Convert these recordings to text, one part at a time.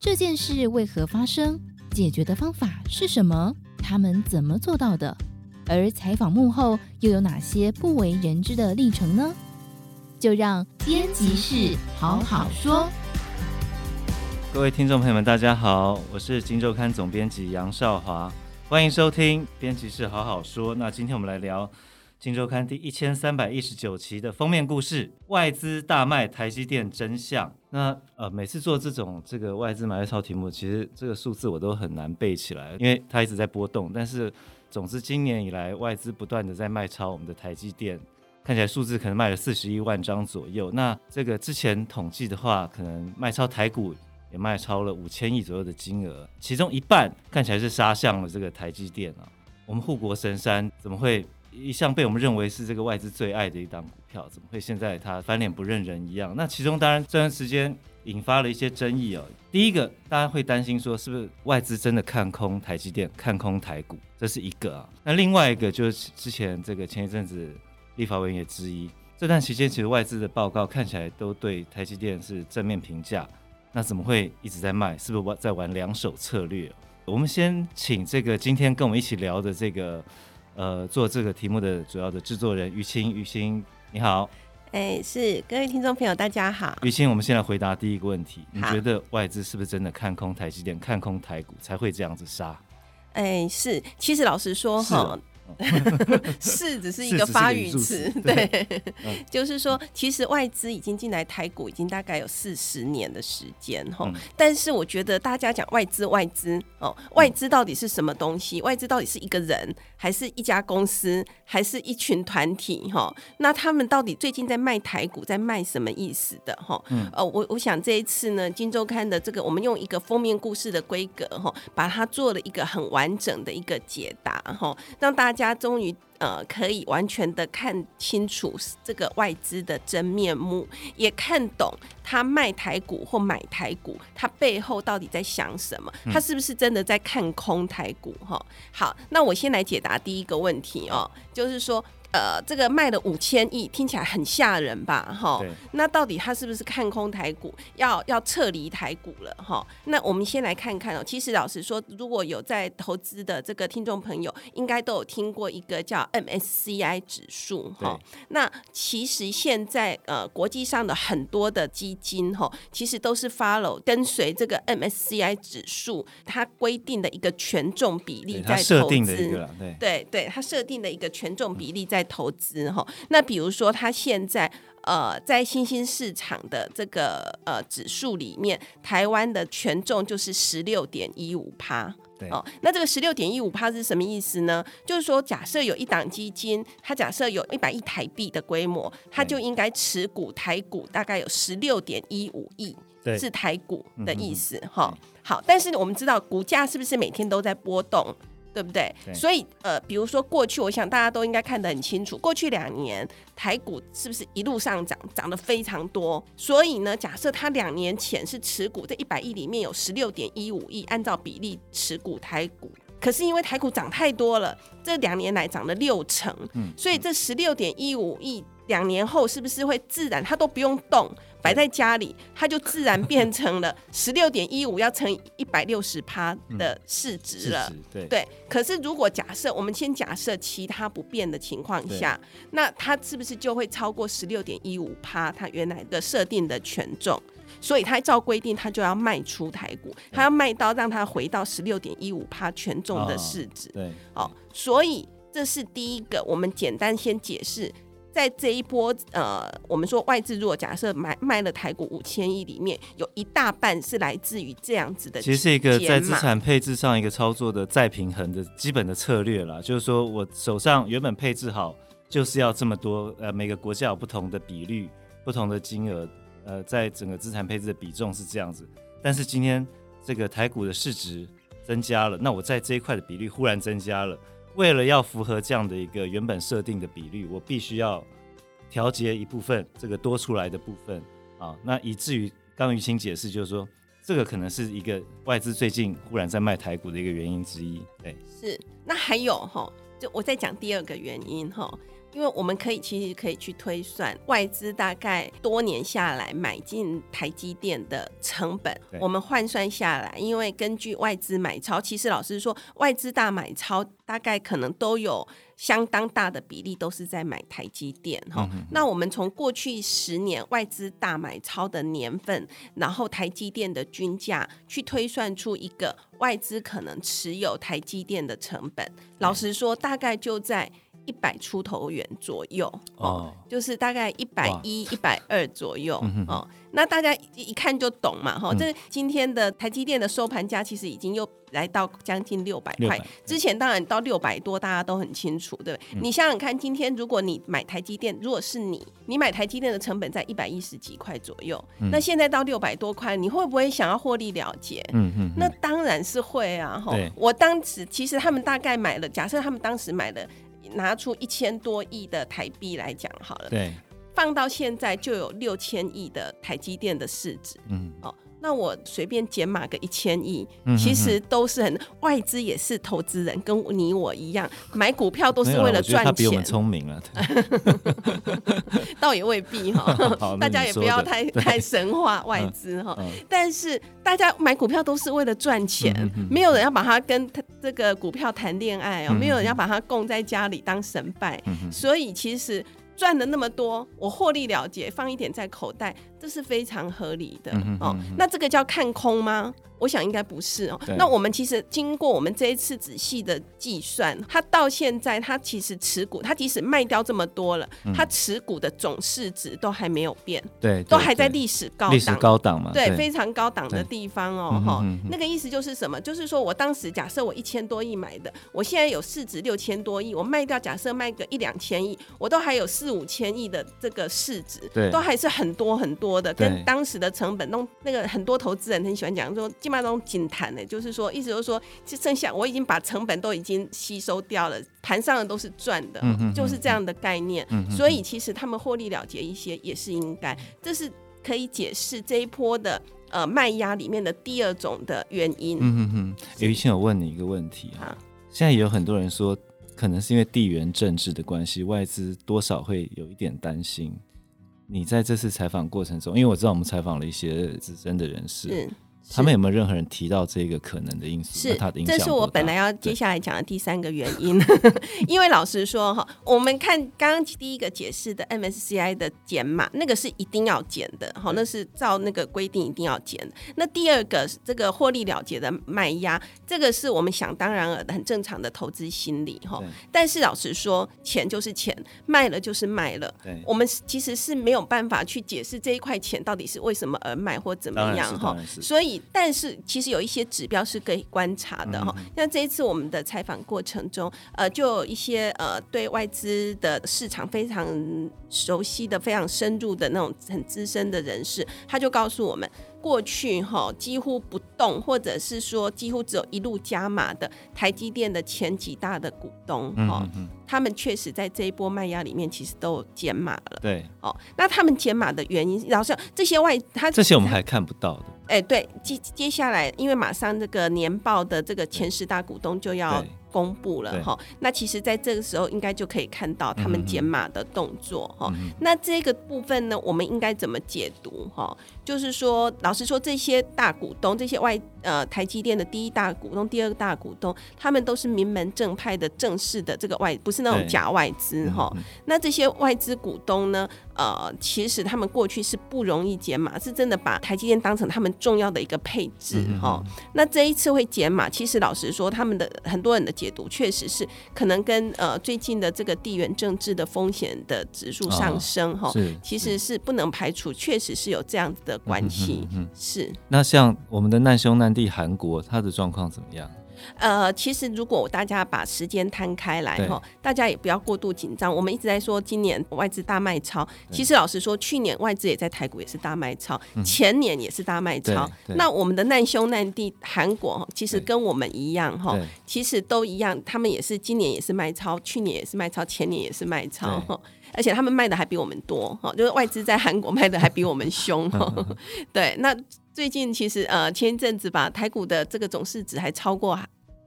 这件事为何发生？解决的方法是什么？他们怎么做到的？而采访幕后又有哪些不为人知的历程呢？就让编辑室好好说。各位听众朋友们，大家好，我是《金周刊》总编辑杨少华，欢迎收听编辑室好好说。那今天我们来聊《金周刊》第一千三百一十九期的封面故事：外资大卖台积电真相。那呃，每次做这种这个外资买卖超题目，其实这个数字我都很难背起来，因为它一直在波动。但是总之，今年以来外资不断的在卖超我们的台积电。看起来数字可能卖了四十一万张左右，那这个之前统计的话，可能卖超台股也卖超了五千亿左右的金额，其中一半看起来是杀向了这个台积电啊。我们护国神山怎么会一向被我们认为是这个外资最爱的一档股票，怎么会现在它翻脸不认人一样？那其中当然这段时间引发了一些争议哦。第一个，大家会担心说是不是外资真的看空台积电、看空台股，这是一个啊。那另外一个就是之前这个前一阵子。立法委员也质疑，这段期间其实外资的报告看起来都对台积电是正面评价，那怎么会一直在卖？是不是在玩两手策略？我们先请这个今天跟我们一起聊的这个呃做这个题目的主要的制作人于青，于青你好，哎，是各位听众朋友大家好，于青，我们先来回答第一个问题，你觉得外资是不是真的看空台积电、看空台股才会这样子杀？哎，是，其实老实说哈。是只是一个发语词，对，嗯、就是说，其实外资已经进来台股已经大概有四十年的时间哈，嗯、但是我觉得大家讲外资外资哦，外资到底是什么东西？外资到底是一个人，还是一家公司，还是一群团体哈？那他们到底最近在卖台股，在卖什么意思的哈？嗯、呃，我我想这一次呢，《金周刊》的这个，我们用一个封面故事的规格哈，把它做了一个很完整的一个解答哈，让大家。家终于呃可以完全的看清楚这个外资的真面目，也看懂他卖台股或买台股，他背后到底在想什么？他是不是真的在看空台股？哈，好，那我先来解答第一个问题哦，就是说。呃，这个卖了五千亿，听起来很吓人吧？哈，那到底他是不是看空台股，要要撤离台股了？哈，那我们先来看看哦。其实老实说，如果有在投资的这个听众朋友，应该都有听过一个叫 MSCI 指数哈。那其实现在呃，国际上的很多的基金哈，其实都是 follow 跟随这个 MSCI 指数，它规定的一个权重比例在投资。对对对，它设定的一个权重比例在。在投资哈，那比如说，它现在呃，在新兴市场的这个呃指数里面，台湾的权重就是十六点一五趴。对哦，那这个十六点一五趴是什么意思呢？就是说，假设有一档基金，它假设有一百亿台币的规模，它就应该持股台股大概有十六点一五亿，对是台股的意思哈。好，但是我们知道股价是不是每天都在波动？对不对？对，所以呃，比如说过去，我想大家都应该看得很清楚，过去两年台股是不是一路上涨，涨得非常多？所以呢，假设他两年前是持股这一百亿里面有十六点一五亿，按照比例持股台股，可是因为台股涨太多了，这两年来涨了六成，嗯，所以这十六点一五亿两年后是不是会自然它都不用动？摆在家里，它就自然变成了 十六点一五，要乘以一百六十趴的市值了。嗯、对，对，可是如果假设我们先假设其他不变的情况下，那它是不是就会超过十六点一五趴？它原来的设定的权重，所以它照规定，它就要卖出台股，它要卖到让它回到十六点一五趴权重的市值。哦、对，哦，所以这是第一个，我们简单先解释。在这一波，呃，我们说外资如果假设买卖了台股五千亿里面，有一大半是来自于这样子的。其实是一个在资产配置上一个操作的再平衡的基本的策略啦，就是说我手上原本配置好，就是要这么多，呃，每个国家有不同的比率、不同的金额，呃，在整个资产配置的比重是这样子。但是今天这个台股的市值增加了，那我在这一块的比例忽然增加了。为了要符合这样的一个原本设定的比率，我必须要调节一部分这个多出来的部分啊，那以至于刚于清解释，就是说这个可能是一个外资最近忽然在卖台股的一个原因之一。对，是。那还有哈，就我再讲第二个原因哈，因为我们可以其实可以去推算外资大概多年下来买进台积电的成本，我们换算下来，因为根据外资买超，其实老实说，外资大买超大概可能都有相当大的比例都是在买台积电哈。嗯、那我们从过去十年外资大买超的年份，然后台积电的均价去推算出一个外资可能持有台积电的成本，老实说，大概就在。一百出头元左右哦，就是大概一百一、一百二左右哦。那大家一看就懂嘛，哈、嗯。这今天的台积电的收盘价其实已经又来到将近六百块，之前当然到六百多，大家都很清楚，对不对？嗯、你想想看，今天如果你买台积电，如果是你，你买台积电的成本在一百一十几块左右，嗯、那现在到六百多块，你会不会想要获利了结？嗯嗯，那当然是会啊，哈。我当时其实他们大概买了，假设他们当时买了。拿出一千多亿的台币来讲好了，对，放到现在就有六千亿的台积电的市值，嗯，哦，那我随便减码个一千亿，其实都是很外资也是投资人，跟你我一样，买股票都是为了赚钱。他比我们聪明啊，倒也未必哈，大家也不要太太神化外资哈。嗯、但是大家买股票都是为了赚钱，没有人要把它跟这个股票谈恋爱哦，嗯、没有人要把它供在家里当神拜，嗯、所以其实。赚了那么多，我获利了结，放一点在口袋，这是非常合理的、哦。那这个叫看空吗？我想应该不是哦。那我们其实经过我们这一次仔细的计算，它到现在它其实持股，它即使卖掉这么多了，他、嗯、持股的总市值都还没有变，对，对，都还在历史高历史高档嘛，对，对非常高档的地方哦。哈，那个意思就是什么？就是说我当时假设我一千多亿买的，我现在有市值六千多亿，我卖掉，假设卖个一两千亿，我都还有四五千亿的这个市值，对，都还是很多很多的，跟当时的成本，弄那个很多投资人很喜欢讲说。基本上仅谈的，就是说，意思就是说，就剩下我已经把成本都已经吸收掉了，盘上的都是赚的，嗯、哼哼就是这样的概念。所以其实他们获利了结一些也是应该，这是可以解释这一波的呃卖压里面的第二种的原因。嗯哼哼，于倩，我问你一个问题啊，现在也有很多人说，可能是因为地缘政治的关系，外资多少会有一点担心。你在这次采访过程中，因为我知道我们采访了一些资深的人士。他们有没有任何人提到这个可能的因素？是，这是我本来要接下来讲的第三个原因。因为老实说哈，我们看刚刚第一个解释的 MSCI 的减码，那个是一定要减的，好，那是照那个规定一定要减。那第二个这个获利了结的卖压，这个是我们想当然尔的很正常的投资心理哈。但是老实说，钱就是钱，卖了就是卖了。对我们其实是没有办法去解释这一块钱到底是为什么而卖或怎么样哈。所以。但是其实有一些指标是可以观察的哈，像、嗯、这一次我们的采访过程中，呃，就有一些呃对外资的市场非常熟悉的、非常深入的那种很资深的人士，他就告诉我们。过去哈几乎不动，或者是说几乎只有一路加码的台积电的前几大的股东哈，他们确实在这一波卖压里面其实都减码了。对，哦，那他们减码的原因，然后像这些外，他这些我们还看不到的。哎、对，接接下来，因为马上这个年报的这个前十大股东就要。公布了哈，那其实在这个时候应该就可以看到他们减码的动作哈。嗯、那这个部分呢，我们应该怎么解读哈？就是说，老实说，这些大股东，这些外呃台积电的第一大股东、第二个大股东，他们都是名门正派的正式的这个外，不是那种假外资哈。嗯、那这些外资股东呢，呃，其实他们过去是不容易减码，是真的把台积电当成他们重要的一个配置哈。嗯、那这一次会减码，其实老实说，他们的很多人的。解读确实是可能跟呃最近的这个地缘政治的风险的指数上升哈，是其实是不能排除，确实是有这样子的关系。嗯，嗯是。那像我们的难兄难弟韩国，他的状况怎么样？呃，其实如果大家把时间摊开来哈，大家也不要过度紧张。我们一直在说今年外资大卖超，其实老实说，去年外资也在台股也是大卖超，嗯、前年也是大卖超。那我们的难兄难弟韩国，其实跟我们一样哈，其实都一样，他们也是今年也是卖超，去年也是卖超，前年也是卖超，对而且他们卖的还比我们多哈，就是外资在韩国卖的还比我们凶。对，那最近其实呃前一阵子吧，台股的这个总市值还超过。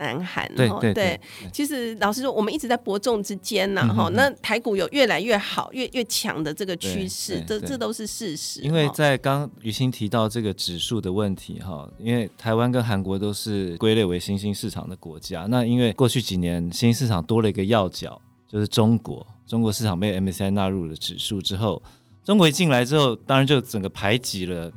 南韩。对对其实老实说，我们一直在伯仲之间呢。哈、嗯，那台股有越来越好、越越强的这个趋势，这这都是事实。因为在刚于欣提到这个指数的问题哈，因为台湾跟韩国都是归类为新兴市场的国家，那因为过去几年新兴市场多了一个要角，就是中国。中国市场被 MSCI 纳入了指数之后，中国一进来之后，当然就整个排挤了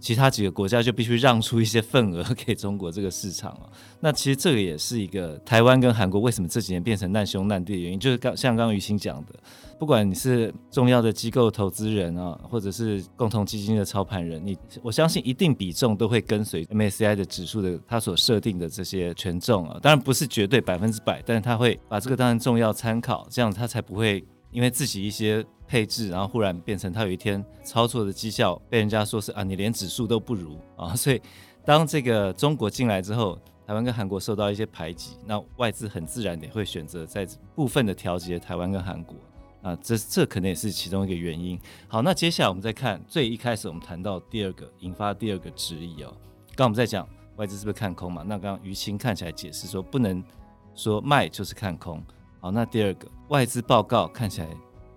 其他几个国家，就必须让出一些份额给中国这个市场了。那其实这个也是一个台湾跟韩国为什么这几年变成难兄难弟的原因，就是刚像刚刚于欣讲的。不管你是重要的机构投资人啊，或者是共同基金的操盘人，你我相信一定比重都会跟随 MSCI 的指数的它所设定的这些权重啊，当然不是绝对百分之百，但是他会把这个当成重要参考，这样他才不会因为自己一些配置，然后忽然变成他有一天操作的绩效被人家说是啊，你连指数都不如啊，所以当这个中国进来之后，台湾跟韩国受到一些排挤，那外资很自然也会选择在部分的调节台湾跟韩国。啊，这这可能也是其中一个原因。好，那接下来我们再看最一开始我们谈到第二个引发第二个质疑哦。刚刚我们在讲外资是不是看空嘛？那刚刚于青看起来解释说不能说卖就是看空。好，那第二个外资报告看起来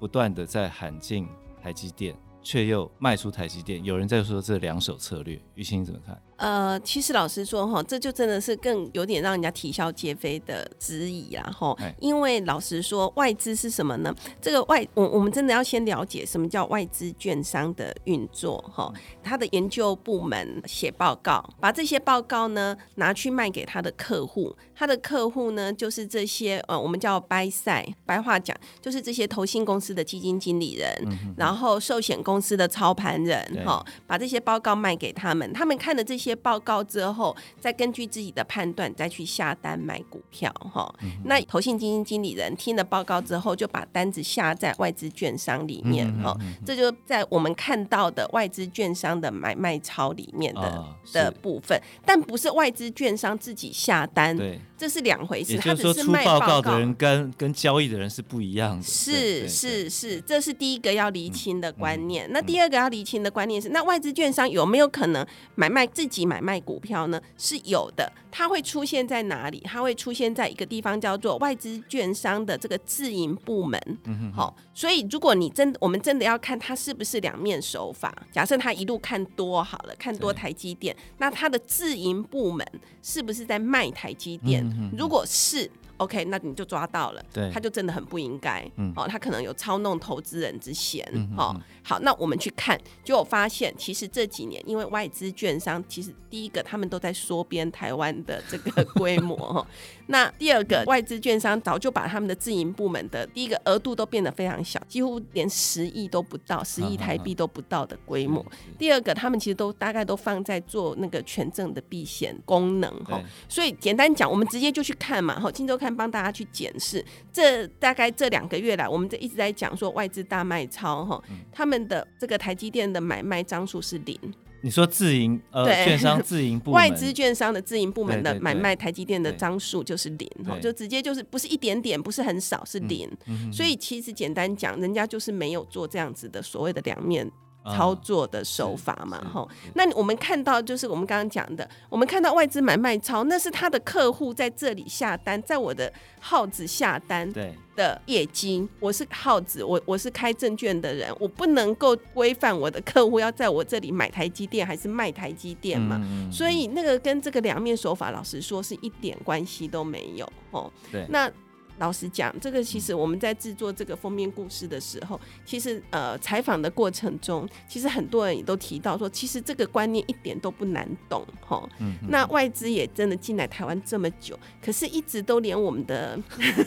不断的在喊进台积电，却又卖出台积电，有人在说这两手策略，于欣怎么看？呃，其实老实说哈，这就真的是更有点让人家啼笑皆非的质疑啦哈。因为老实说，外资是什么呢？这个外，我我们真的要先了解什么叫外资券商的运作哈。他的研究部门写报告，把这些报告呢拿去卖给他的客户，他的客户呢就是这些呃，我们叫 buy side，白话讲就是这些投信公司的基金经理人，嗯、然后寿险公司的操盘人哈，把这些报告卖给他们，他们看了这些。报告之后，再根据自己的判断再去下单买股票哈。嗯、那投信基金经理人听了报告之后，就把单子下在外资券商里面哈、嗯。这就在我们看到的外资券商的买卖超里面的、哦、的部分，但不是外资券商自己下单，对，这是两回事。他只是卖报告的人跟跟交易的人是不一样的。是是是，这是第一个要厘清的观念。嗯、那第二个要厘清的观念是，那外资券商有没有可能买卖自己？买卖股票呢是有的，它会出现在哪里？它会出现在一个地方叫做外资券商的这个自营部门。嗯好、哦，所以如果你真我们真的要看它是不是两面手法，假设它一路看多好了，看多台积电，那它的自营部门是不是在卖台积电？嗯、如果是。OK，那你就抓到了，对，他就真的很不应该，嗯，哦，他可能有操弄投资人之嫌，嗯，哦，好，那我们去看，就我发现，其实这几年因为外资券商，其实第一个他们都在缩编台湾的这个规模，哈，那第二个外资券商早就把他们的自营部门的第一个额度都变得非常小，几乎连十亿都不到，十亿台币都不到的规模。第二个，他们其实都大概都放在做那个权证的避险功能，哈，所以简单讲，我们直接就去看嘛，哈，今周。看，帮大家去检视，这大概这两个月来，我们这一直在讲说外资大卖超哈，他们的这个台积电的买卖张数是零。你说自营呃，券商自营部外资券商的自营部门的买卖台积电的张数就是零哈，就直接就是不是一点点，不是很少，是零。所以其实简单讲，人家就是没有做这样子的所谓的两面。操作的手法嘛，哈、哦，那我们看到就是我们刚刚讲的，我们看到外资买卖超，那是他的客户在这里下单，在我的号子下单的业绩。我是号子，我我是开证券的人，我不能够规范我的客户要在我这里买台积电还是卖台积电嘛，所以那个跟这个两面手法，老实说是一点关系都没有，哦，对，那。老实讲，这个其实我们在制作这个封面故事的时候，其实呃采访的过程中，其实很多人也都提到说，其实这个观念一点都不难懂哈。嗯。那外资也真的进来台湾这么久，可是一直都连我们的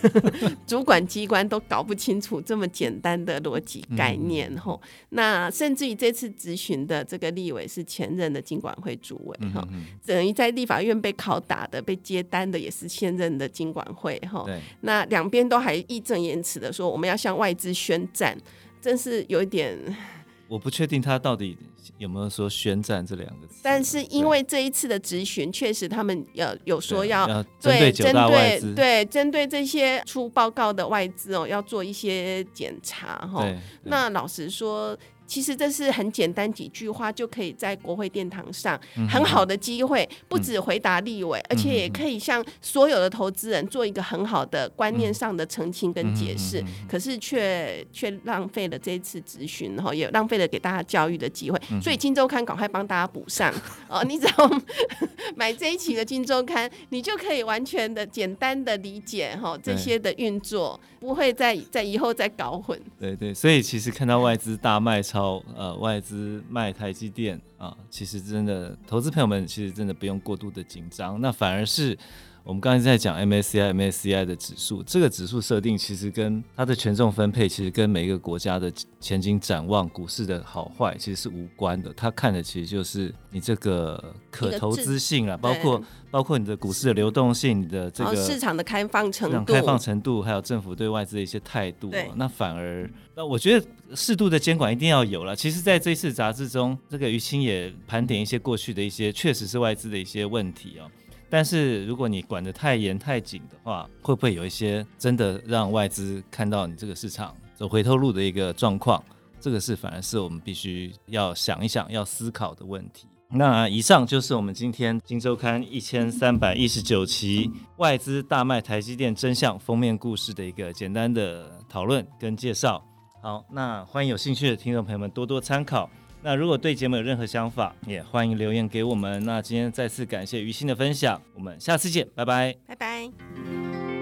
主管机关都搞不清楚这么简单的逻辑概念哈。那甚至于这次质询的这个立委是前任的经管会主委哈，等于在立法院被拷打的、被接单的也是现任的经管会哈。那那两边都还义正言辞的说，我们要向外资宣战，真是有一点。我不确定他到底有没有说宣战这两个字。但是因为这一次的质询，确实他们要有说要对针对对针对这些出报告的外资哦，要做一些检查哈。那老实说。其实这是很简单几句话就可以在国会殿堂上很好的机会，不止回答立委，而且也可以向所有的投资人做一个很好的观念上的澄清跟解释。可是却却浪费了这一次咨询，然后也浪费了给大家教育的机会。所以《金周刊》赶快帮大家补上 哦！你只要买这一期的《金周刊》，你就可以完全的简单的理解哈这些的运作，不会再在以后再搞混。对对，所以其实看到外资大卖超，呃，外资卖台积电啊，其实真的投资朋友们其实真的不用过度的紧张，那反而是。我们刚才在讲 MSCI MSCI 的指数，这个指数设定其实跟它的权重分配，其实跟每一个国家的前景展望、股市的好坏其实是无关的。它看的其实就是你这个可投资性啊，包括包括你的股市的流动性、你的这个市场的开放程度、开放程度，还有政府对外资的一些态度。那反而，那我觉得适度的监管一定要有了。其实，在这一次杂志中，这个于青也盘点一些过去的一些，确实是外资的一些问题哦。但是如果你管得太严太紧的话，会不会有一些真的让外资看到你这个市场走回头路的一个状况？这个是反而是我们必须要想一想、要思考的问题。那以上就是我们今天《金周刊》一千三百一十九期外资大卖台积电真相封面故事的一个简单的讨论跟介绍。好，那欢迎有兴趣的听众朋友们多多参考。那如果对节目有任何想法，也欢迎留言给我们。那今天再次感谢于心的分享，我们下次见，拜拜，拜拜。